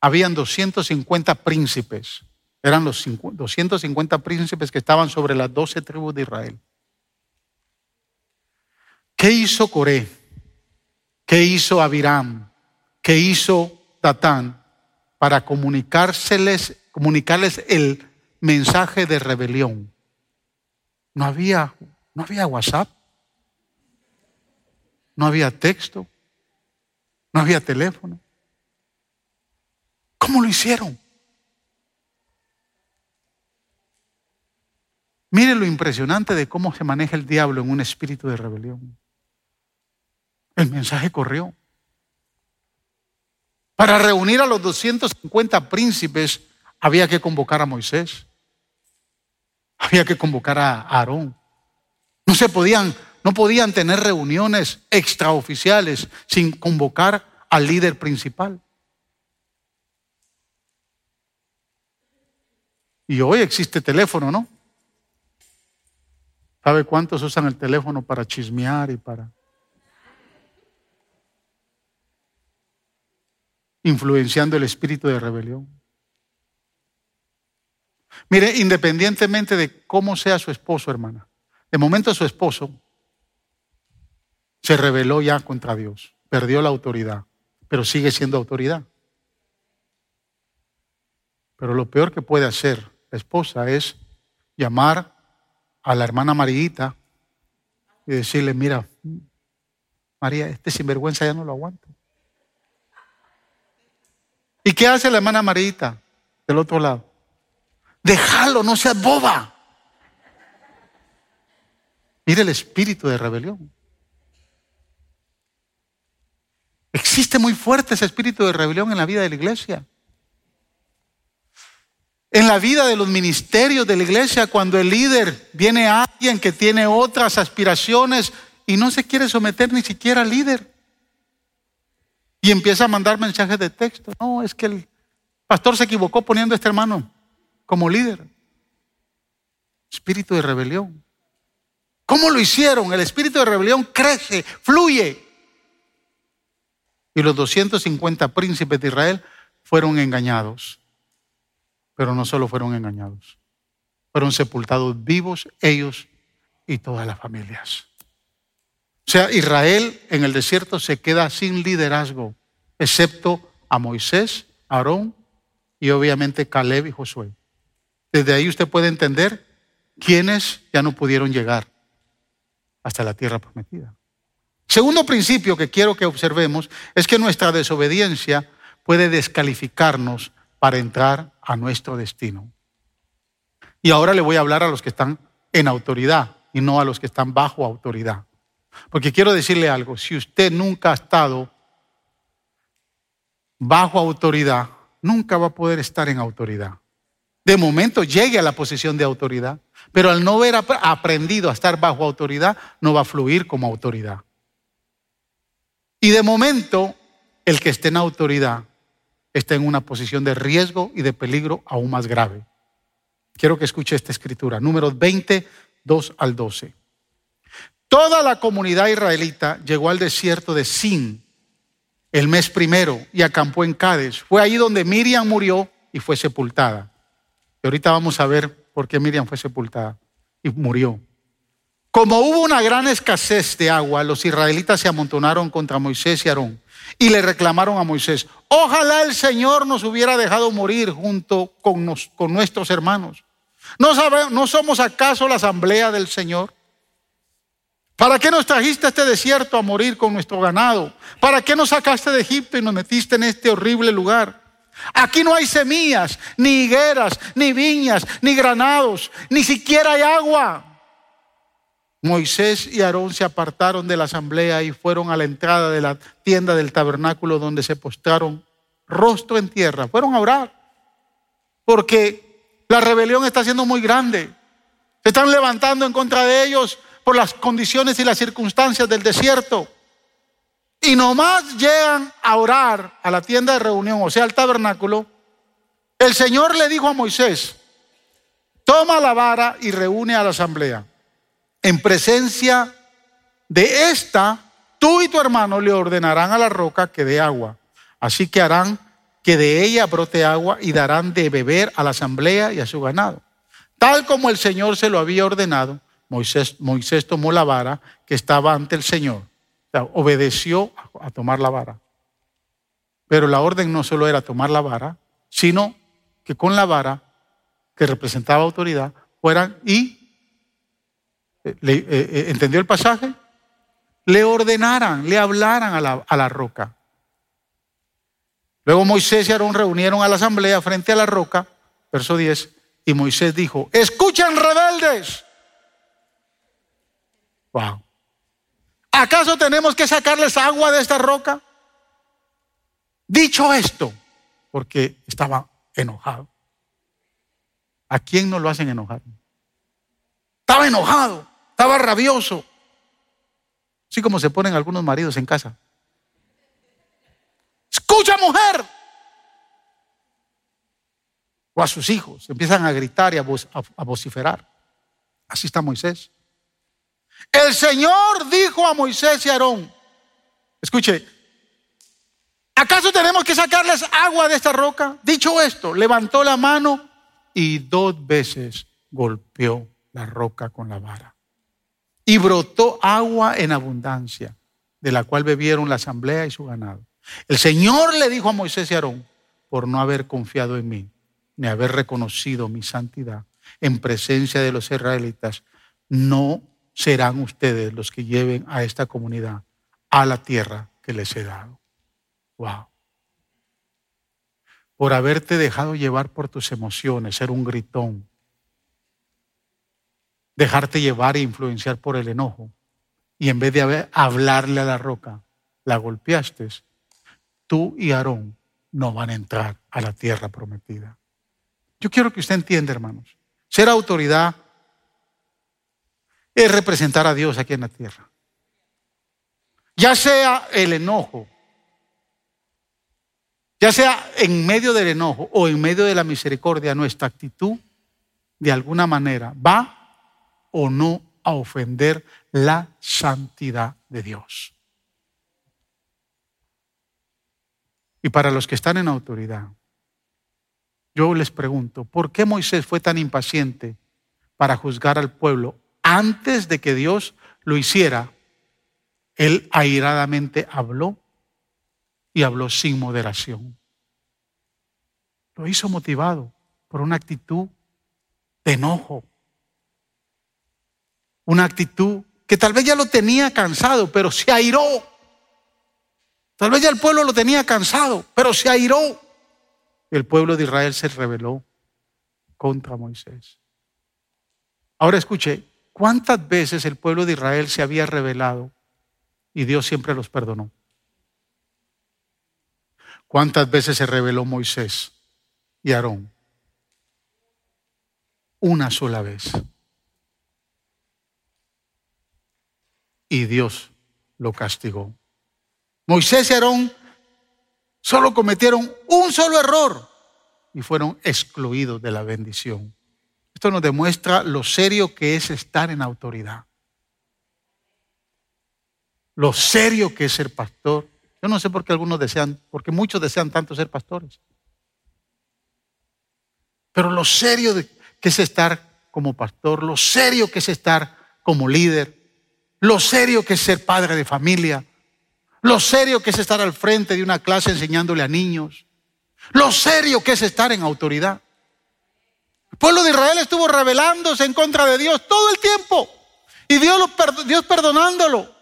habían 250 príncipes. Eran los 250 príncipes que estaban sobre las 12 tribus de Israel. ¿Qué hizo Coré? ¿Qué hizo Abiram? ¿Qué hizo Tatán para comunicárseles, comunicarles el mensaje de rebelión? No había, no había WhatsApp, no había texto, no había teléfono. ¿Cómo lo hicieron? Mire lo impresionante de cómo se maneja el diablo en un espíritu de rebelión. El mensaje corrió. Para reunir a los 250 príncipes había que convocar a Moisés. Había que convocar a Aarón. No se podían, no podían tener reuniones extraoficiales sin convocar al líder principal. Y hoy existe teléfono, ¿no? ¿Sabe cuántos usan el teléfono para chismear y para influenciando el espíritu de rebelión? Mire, independientemente de cómo sea su esposo, hermana, de momento su esposo se rebeló ya contra Dios, perdió la autoridad, pero sigue siendo autoridad. Pero lo peor que puede hacer esposa es llamar a la hermana Marita y decirle, mira, María, este sinvergüenza ya no lo aguanto. ¿Y qué hace la hermana Marita del otro lado? Déjalo, no seas boba. Mire el espíritu de rebelión. Existe muy fuerte ese espíritu de rebelión en la vida de la iglesia en la vida de los ministerios de la iglesia cuando el líder viene a alguien que tiene otras aspiraciones y no se quiere someter ni siquiera al líder. Y empieza a mandar mensajes de texto. No, es que el pastor se equivocó poniendo a este hermano como líder. Espíritu de rebelión. ¿Cómo lo hicieron? El espíritu de rebelión crece, fluye. Y los 250 príncipes de Israel fueron engañados. Pero no solo fueron engañados, fueron sepultados vivos ellos y todas las familias. O sea, Israel en el desierto se queda sin liderazgo, excepto a Moisés, Aarón y obviamente Caleb y Josué. Desde ahí usted puede entender quiénes ya no pudieron llegar hasta la tierra prometida. Segundo principio que quiero que observemos es que nuestra desobediencia puede descalificarnos para entrar a nuestro destino. Y ahora le voy a hablar a los que están en autoridad y no a los que están bajo autoridad. Porque quiero decirle algo, si usted nunca ha estado bajo autoridad, nunca va a poder estar en autoridad. De momento llegue a la posición de autoridad, pero al no haber aprendido a estar bajo autoridad, no va a fluir como autoridad. Y de momento, el que esté en autoridad está en una posición de riesgo y de peligro aún más grave. Quiero que escuche esta escritura, números 20, 2 al 12. Toda la comunidad israelita llegó al desierto de Sin el mes primero y acampó en Cádiz. Fue ahí donde Miriam murió y fue sepultada. Y ahorita vamos a ver por qué Miriam fue sepultada y murió. Como hubo una gran escasez de agua, los israelitas se amontonaron contra Moisés y Aarón y le reclamaron a Moisés, ojalá el Señor nos hubiera dejado morir junto con, con nuestros hermanos. ¿No, ¿No somos acaso la asamblea del Señor? ¿Para qué nos trajiste a este desierto a morir con nuestro ganado? ¿Para qué nos sacaste de Egipto y nos metiste en este horrible lugar? Aquí no hay semillas, ni higueras, ni viñas, ni granados, ni siquiera hay agua. Moisés y Aarón se apartaron de la asamblea y fueron a la entrada de la tienda del tabernáculo donde se postraron rostro en tierra. Fueron a orar porque la rebelión está siendo muy grande. Se están levantando en contra de ellos por las condiciones y las circunstancias del desierto. Y nomás llegan a orar a la tienda de reunión, o sea, al tabernáculo. El Señor le dijo a Moisés, toma la vara y reúne a la asamblea. En presencia de esta, tú y tu hermano le ordenarán a la roca que dé agua. Así que harán que de ella brote agua y darán de beber a la asamblea y a su ganado. Tal como el Señor se lo había ordenado, Moisés, Moisés tomó la vara que estaba ante el Señor. obedeció a tomar la vara. Pero la orden no solo era tomar la vara, sino que con la vara, que representaba autoridad, fueran y eh, eh, eh, ¿Entendió el pasaje? Le ordenaran, le hablaran a la, roca. Luego Moisés y Aarón reunieron a la asamblea frente a la roca, verso 10, y Moisés dijo, escuchen rebeldes. Wow. ¿Acaso tenemos que sacarles agua de esta roca? Dicho esto, porque estaba enojado. ¿A quién no lo hacen enojar? Estaba enojado. Estaba rabioso. Así como se ponen algunos maridos en casa. Escucha mujer. O a sus hijos. Empiezan a gritar y a, a vociferar. Así está Moisés. El Señor dijo a Moisés y a Aarón, escuche, ¿acaso tenemos que sacarles agua de esta roca? Dicho esto, levantó la mano y dos veces golpeó la roca con la vara y brotó agua en abundancia, de la cual bebieron la asamblea y su ganado. El Señor le dijo a Moisés y Aarón, por no haber confiado en mí, ni haber reconocido mi santidad en presencia de los israelitas, no serán ustedes los que lleven a esta comunidad a la tierra que les he dado. Wow. Por haberte dejado llevar por tus emociones, ser un gritón, dejarte llevar e influenciar por el enojo y en vez de hablarle a la roca, la golpeaste, tú y Aarón no van a entrar a la tierra prometida. Yo quiero que usted entienda, hermanos, ser autoridad es representar a Dios aquí en la tierra. Ya sea el enojo, ya sea en medio del enojo o en medio de la misericordia, nuestra actitud de alguna manera va o no a ofender la santidad de Dios. Y para los que están en autoridad, yo les pregunto, ¿por qué Moisés fue tan impaciente para juzgar al pueblo antes de que Dios lo hiciera? Él airadamente habló y habló sin moderación. Lo hizo motivado por una actitud de enojo, una actitud que tal vez ya lo tenía cansado, pero se airó. Tal vez ya el pueblo lo tenía cansado, pero se airó. El pueblo de Israel se rebeló contra Moisés. Ahora escuche, ¿cuántas veces el pueblo de Israel se había rebelado y Dios siempre los perdonó? ¿Cuántas veces se rebeló Moisés y Aarón? Una sola vez. Y Dios lo castigó. Moisés y Aarón solo cometieron un solo error y fueron excluidos de la bendición. Esto nos demuestra lo serio que es estar en autoridad. Lo serio que es ser pastor. Yo no sé por qué algunos desean, porque muchos desean tanto ser pastores. Pero lo serio que es estar como pastor, lo serio que es estar como líder, lo serio que es ser padre de familia, lo serio que es estar al frente de una clase enseñándole a niños, lo serio que es estar en autoridad. El pueblo de Israel estuvo rebelándose en contra de Dios todo el tiempo y Dios, Dios perdonándolo.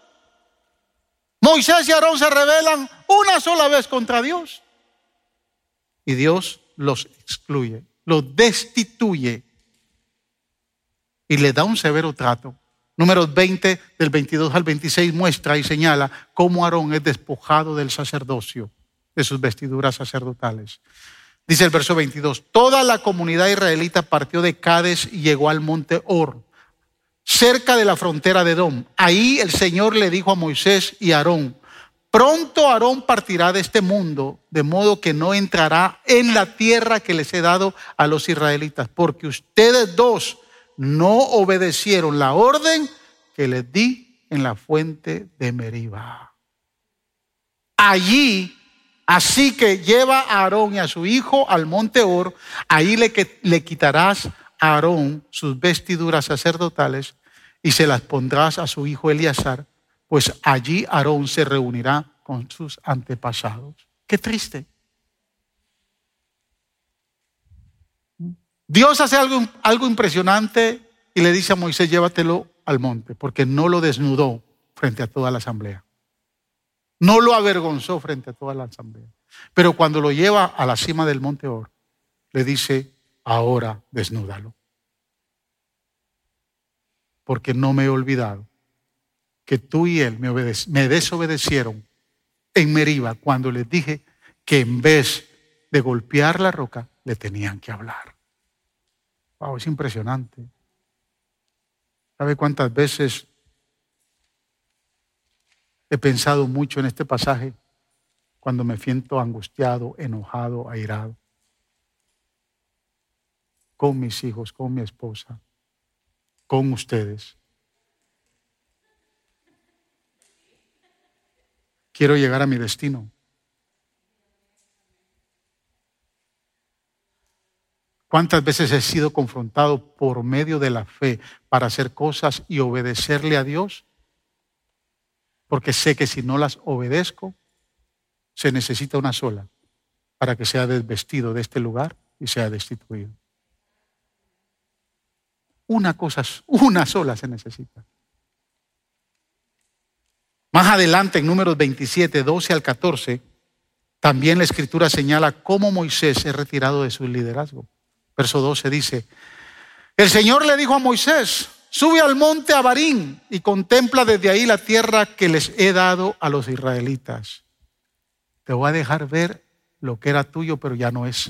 Moisés y Aarón se rebelan una sola vez contra Dios y Dios los excluye lo destituye y le da un severo trato. Números 20 del 22 al 26 muestra y señala cómo Aarón es despojado del sacerdocio, de sus vestiduras sacerdotales. Dice el verso 22, toda la comunidad israelita partió de Cades y llegó al monte Or, cerca de la frontera de Edom. Ahí el Señor le dijo a Moisés y a Aarón, Pronto Aarón partirá de este mundo, de modo que no entrará en la tierra que les he dado a los israelitas, porque ustedes dos no obedecieron la orden que les di en la fuente de Meriba. Allí, así que lleva a Aarón y a su hijo al monte Or, ahí le, le quitarás a Aarón sus vestiduras sacerdotales y se las pondrás a su hijo Eleazar pues allí Aarón se reunirá con sus antepasados. Qué triste. Dios hace algo, algo impresionante y le dice a Moisés, llévatelo al monte, porque no lo desnudó frente a toda la asamblea. No lo avergonzó frente a toda la asamblea. Pero cuando lo lleva a la cima del monte Or, le dice, ahora desnúdalo. Porque no me he olvidado que tú y él me, me desobedecieron en Meriba cuando les dije que en vez de golpear la roca, le tenían que hablar. Wow, es impresionante. ¿Sabe cuántas veces he pensado mucho en este pasaje cuando me siento angustiado, enojado, airado? Con mis hijos, con mi esposa, con ustedes. Quiero llegar a mi destino. ¿Cuántas veces he sido confrontado por medio de la fe para hacer cosas y obedecerle a Dios? Porque sé que si no las obedezco, se necesita una sola para que sea desvestido de este lugar y sea destituido. Una cosa, una sola se necesita. Más adelante, en números 27, 12 al 14, también la escritura señala cómo Moisés es retirado de su liderazgo. Verso 12 dice, el Señor le dijo a Moisés, sube al monte Abarín y contempla desde ahí la tierra que les he dado a los israelitas. Te voy a dejar ver lo que era tuyo, pero ya no es.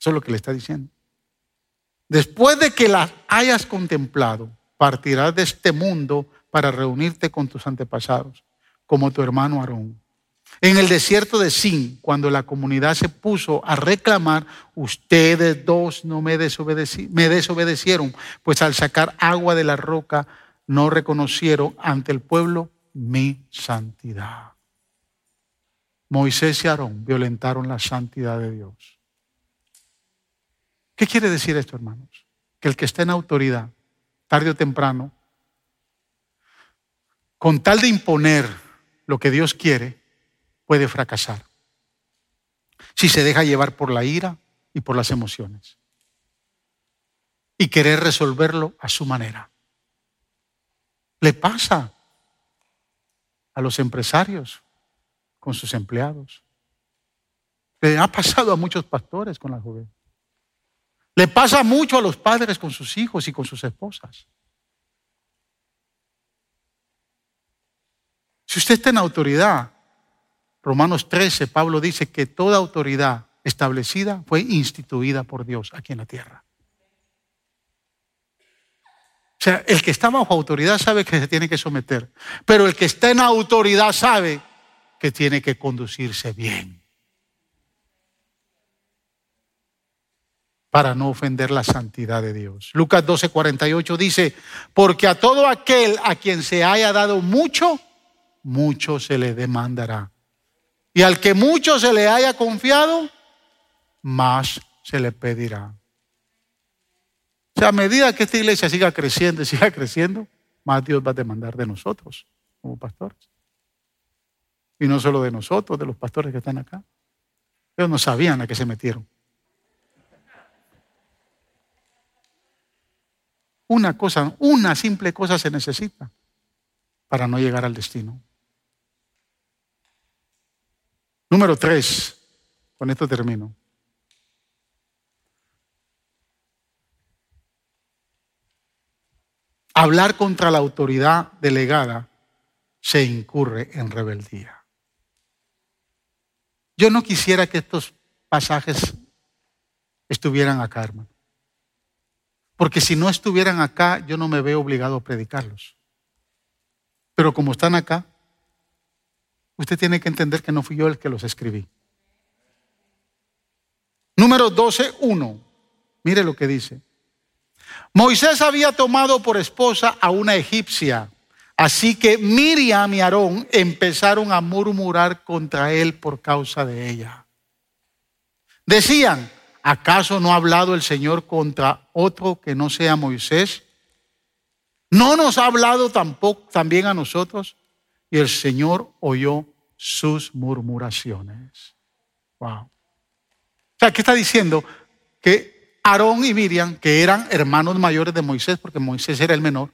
Eso es lo que le está diciendo. Después de que la hayas contemplado, partirás de este mundo para reunirte con tus antepasados, como tu hermano Aarón. En el desierto de Sin, cuando la comunidad se puso a reclamar, ustedes dos no me, me desobedecieron, pues al sacar agua de la roca no reconocieron ante el pueblo mi santidad. Moisés y Aarón violentaron la santidad de Dios. ¿Qué quiere decir esto, hermanos? Que el que está en autoridad, tarde o temprano, con tal de imponer lo que Dios quiere, puede fracasar. Si se deja llevar por la ira y por las emociones. Y querer resolverlo a su manera. Le pasa a los empresarios con sus empleados. Le ha pasado a muchos pastores con la juventud. Le pasa mucho a los padres con sus hijos y con sus esposas. Si usted está en autoridad, Romanos 13, Pablo dice que toda autoridad establecida fue instituida por Dios aquí en la tierra. O sea, el que está bajo autoridad sabe que se tiene que someter, pero el que está en autoridad sabe que tiene que conducirse bien. para no ofender la santidad de Dios. Lucas 12, 48 dice, porque a todo aquel a quien se haya dado mucho, mucho se le demandará. Y al que mucho se le haya confiado, más se le pedirá. O sea, a medida que esta iglesia siga creciendo y siga creciendo, más Dios va a demandar de nosotros como pastores. Y no solo de nosotros, de los pastores que están acá. Ellos no sabían a qué se metieron. Una cosa, una simple cosa se necesita para no llegar al destino. Número tres, con esto termino. Hablar contra la autoridad delegada se incurre en rebeldía. Yo no quisiera que estos pasajes estuvieran acá, hermano. Porque si no estuvieran acá, yo no me veo obligado a predicarlos. Pero como están acá, usted tiene que entender que no fui yo el que los escribí. Número 12, 1. Mire lo que dice. Moisés había tomado por esposa a una egipcia. Así que Miriam y Aarón empezaron a murmurar contra él por causa de ella. Decían, ¿acaso no ha hablado el Señor contra otro que no sea Moisés? ¿No nos ha hablado tampoco también a nosotros? Y el Señor oyó sus murmuraciones. Wow. O sea, ¿qué está diciendo? Que Aarón y Miriam, que eran hermanos mayores de Moisés, porque Moisés era el menor,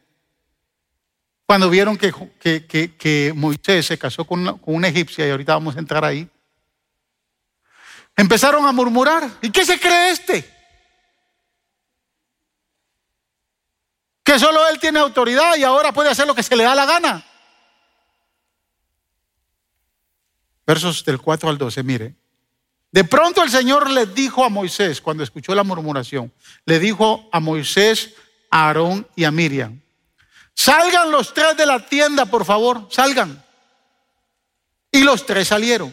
cuando vieron que, Moisés se casó con una egipcia, y ahorita vamos a entrar ahí, Empezaron a murmurar. ¿Y qué se cree este? Que solo él tiene autoridad y ahora puede hacer lo que se le da la gana. Versos del 4 al 12, mire. De pronto el Señor le dijo a Moisés, cuando escuchó la murmuración, le dijo a Moisés, a Aarón y a Miriam, salgan los tres de la tienda, por favor, salgan. Y los tres salieron.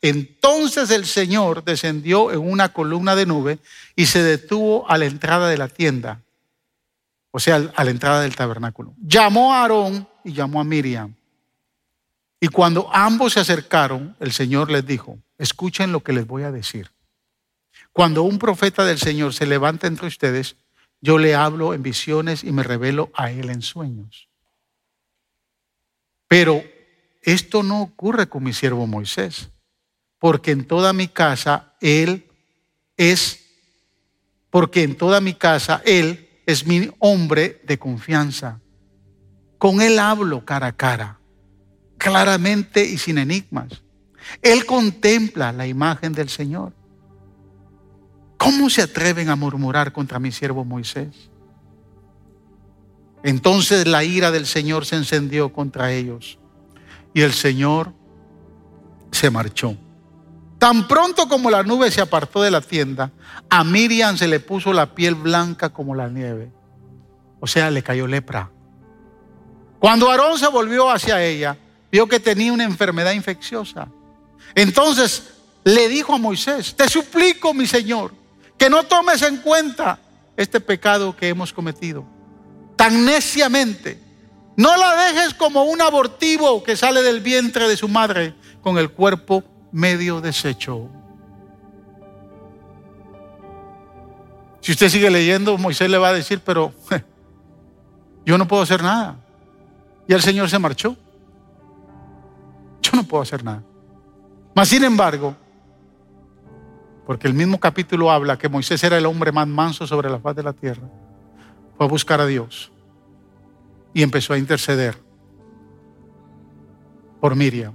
Entonces el Señor descendió en una columna de nube y se detuvo a la entrada de la tienda, o sea, a la entrada del tabernáculo. Llamó a Aarón y llamó a Miriam. Y cuando ambos se acercaron, el Señor les dijo, escuchen lo que les voy a decir. Cuando un profeta del Señor se levanta entre ustedes, yo le hablo en visiones y me revelo a él en sueños. Pero esto no ocurre con mi siervo Moisés porque en toda mi casa Él es, porque en toda mi casa Él es mi hombre de confianza. Con Él hablo cara a cara, claramente y sin enigmas. Él contempla la imagen del Señor. ¿Cómo se atreven a murmurar contra mi siervo Moisés? Entonces la ira del Señor se encendió contra ellos y el Señor se marchó. Tan pronto como la nube se apartó de la tienda, a Miriam se le puso la piel blanca como la nieve. O sea, le cayó lepra. Cuando Aarón se volvió hacia ella, vio que tenía una enfermedad infecciosa. Entonces le dijo a Moisés, te suplico, mi Señor, que no tomes en cuenta este pecado que hemos cometido. Tan neciamente, no la dejes como un abortivo que sale del vientre de su madre con el cuerpo medio deshecho. Si usted sigue leyendo, Moisés le va a decir, pero yo no puedo hacer nada. Y el Señor se marchó. No puedo hacer nada. Mas, sin embargo, porque el mismo capítulo habla que Moisés era el hombre más manso sobre la faz de la tierra, fue a buscar a Dios y empezó a interceder por Miriam.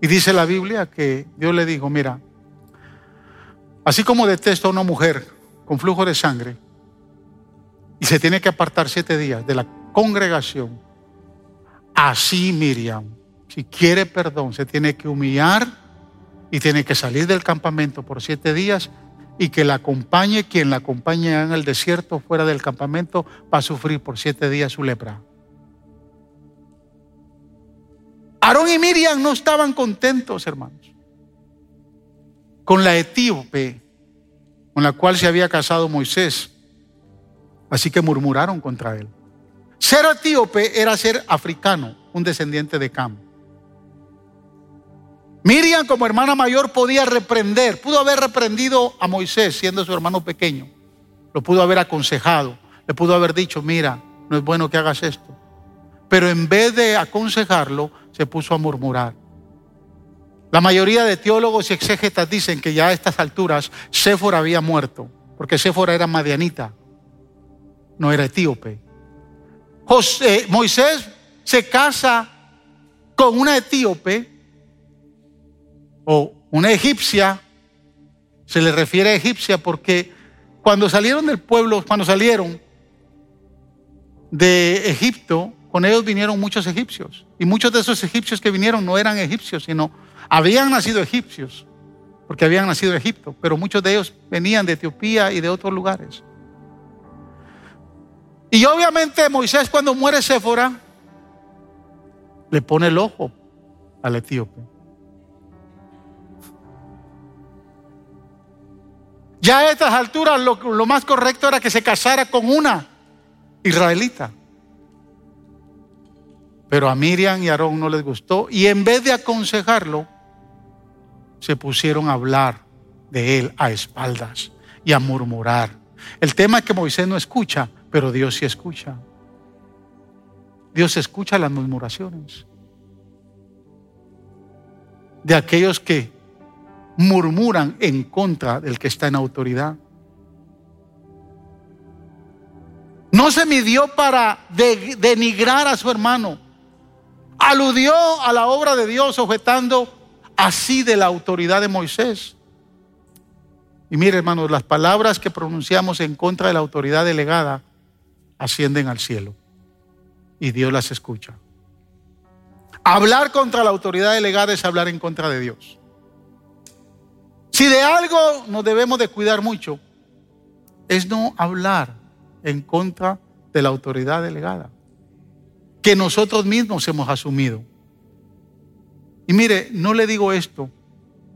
Y dice la Biblia que Dios le dijo, mira, así como detesto a una mujer con flujo de sangre y se tiene que apartar siete días de la congregación, así Miriam, si quiere perdón, se tiene que humillar y tiene que salir del campamento por siete días y que la acompañe quien la acompañe en el desierto fuera del campamento va a sufrir por siete días su lepra. Aarón y Miriam no estaban contentos, hermanos, con la etíope con la cual se había casado Moisés. Así que murmuraron contra él. Ser etíope era ser africano, un descendiente de Cam. Miriam como hermana mayor podía reprender, pudo haber reprendido a Moisés siendo su hermano pequeño, lo pudo haber aconsejado, le pudo haber dicho, mira, no es bueno que hagas esto. Pero en vez de aconsejarlo, se puso a murmurar. La mayoría de teólogos y exégetas dicen que ya a estas alturas Séfora había muerto, porque Séfora era madianita, no era etíope. José, Moisés se casa con una etíope o una egipcia, se le refiere a egipcia porque cuando salieron del pueblo, cuando salieron de Egipto, con ellos vinieron muchos egipcios. Y muchos de esos egipcios que vinieron no eran egipcios, sino habían nacido egipcios, porque habían nacido en Egipto, pero muchos de ellos venían de Etiopía y de otros lugares. Y obviamente Moisés cuando muere Séfora, le pone el ojo al etíope. Ya a estas alturas lo, más correcto era que se casara con una israelita. Pero a Miriam y Aarón no les gustó y en vez de aconsejarlo, se pusieron a hablar de él a espaldas y a murmurar. El tema es que Moisés no escucha, pero Dios sí escucha. Dios escucha las murmuraciones de aquellos que murmuran en contra del que está en autoridad. No se midió para denigrar a su hermano. Aludió a la obra de Dios objetando así de la autoridad de Moisés. Y mire, hermanos, las palabras que pronunciamos en contra de la autoridad delegada ascienden al cielo y Dios las escucha. Hablar contra la autoridad delegada es hablar en contra de Dios. Si de algo nos debemos de cuidar mucho, es no hablar en contra de la autoridad delegada que nosotros mismos hemos asumido. Y mire, no le digo esto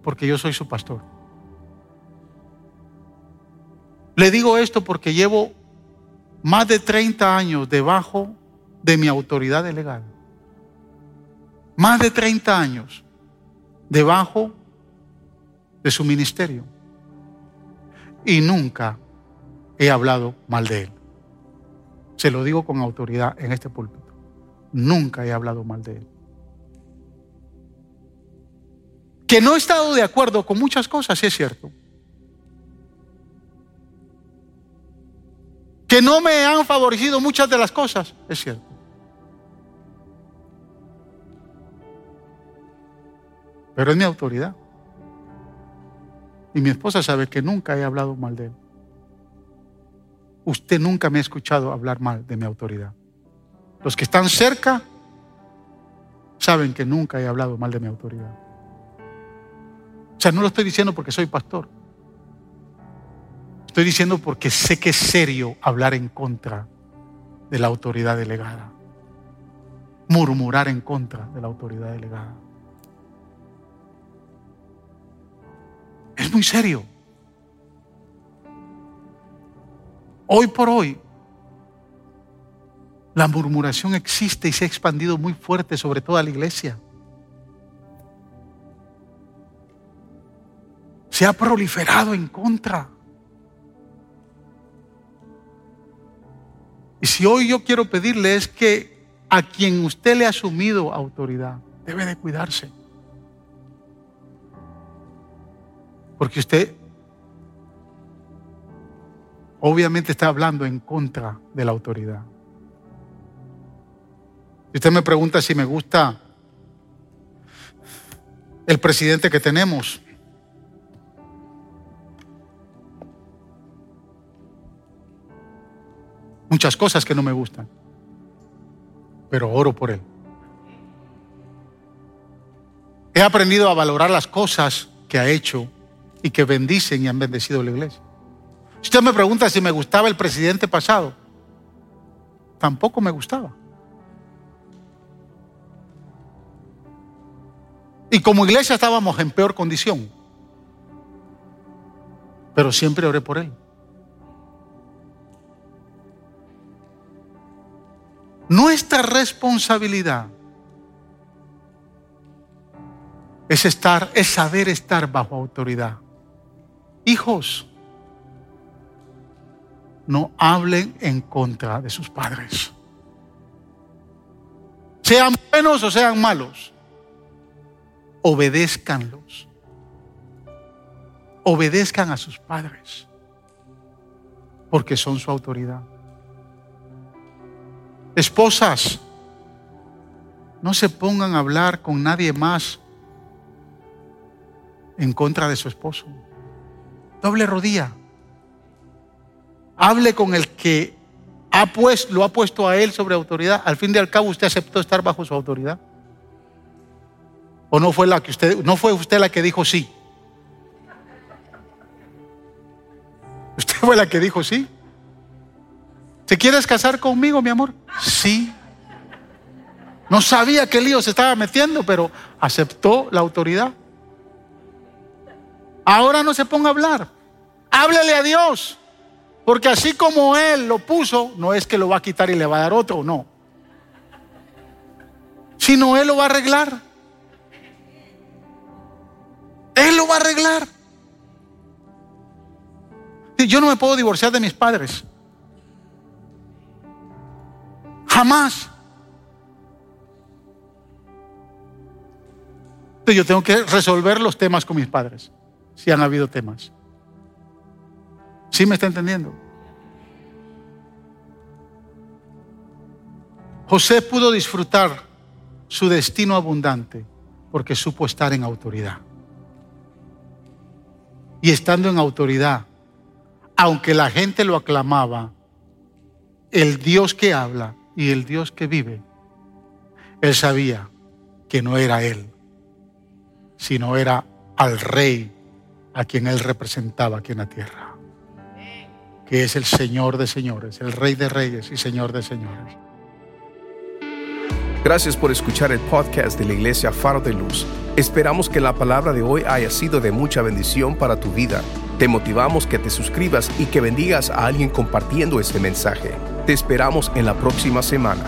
porque yo soy su pastor. Le digo esto porque llevo más de 30 años debajo de mi autoridad delegada. Más de 30 años debajo de su ministerio. Y nunca he hablado mal de él. Se lo digo con autoridad en este púlpito. Nunca he hablado mal de él. Que no he estado de acuerdo con muchas cosas, es cierto. Que no me han favorecido muchas de las cosas, es cierto. Pero es mi autoridad. Y mi esposa sabe que nunca he hablado mal de él. Usted nunca me ha escuchado hablar mal de mi autoridad. Los que están cerca saben que nunca he hablado mal de mi autoridad. O sea, no lo estoy diciendo porque soy pastor. Estoy diciendo porque sé que es serio hablar en contra de la autoridad delegada. Murmurar en contra de la autoridad delegada. Es muy serio. Hoy por hoy, la murmuración existe y se ha expandido muy fuerte sobre toda la iglesia. se ha proliferado en contra. Y si hoy yo quiero pedirle es que a quien usted le ha asumido autoridad, debe de cuidarse. Porque usted obviamente está hablando en contra de la autoridad. Si usted me pregunta si me gusta el presidente que tenemos, muchas cosas que no me gustan, pero oro por Él. He aprendido a valorar las cosas que ha hecho y que bendicen y han bendecido la iglesia. Si usted me pregunta si me gustaba el presidente pasado, tampoco me gustaba. Y como iglesia estábamos en peor condición. pero siempre oré por él. Nuestra responsabilidad es estar, es saber estar bajo autoridad. Hijos, no hablen en contra de sus padres. Sean buenos o sean malos, obedézcanlos. Obedezcan a sus padres, porque son su autoridad. Esposas, no se pongan a hablar con nadie más en contra de su esposo. Doble rodilla. Hable con el que ha pues, lo ha puesto a él sobre autoridad. Al fin y al cabo, usted aceptó estar bajo su autoridad. ¿O no fue la que usted, no fue usted la que dijo sí? Usted fue la que dijo sí. ¿Te quieres casar conmigo, mi amor? Sí. No sabía qué lío se estaba metiendo, pero aceptó la autoridad. Ahora no se ponga a hablar. Háblele a Dios. Porque así como Él lo puso, no es que lo va a quitar y le va a dar otro, no. Sino Él lo va a arreglar. Él lo va a arreglar. Yo no me puedo divorciar de mis padres. Jamás. Yo tengo que resolver los temas con mis padres si han habido temas. ¿Sí me está entendiendo? José pudo disfrutar su destino abundante porque supo estar en autoridad. Y estando en autoridad, aunque la gente lo aclamaba, el Dios que habla y el Dios que vive, él sabía que no era él, sino era al rey a quien él representaba aquí en la tierra, que es el Señor de señores, el Rey de reyes y Señor de señores. Gracias por escuchar el podcast de la Iglesia Faro de Luz. Esperamos que la palabra de hoy haya sido de mucha bendición para tu vida. Te motivamos que te suscribas y que bendigas a alguien compartiendo este mensaje. Te esperamos en la próxima semana.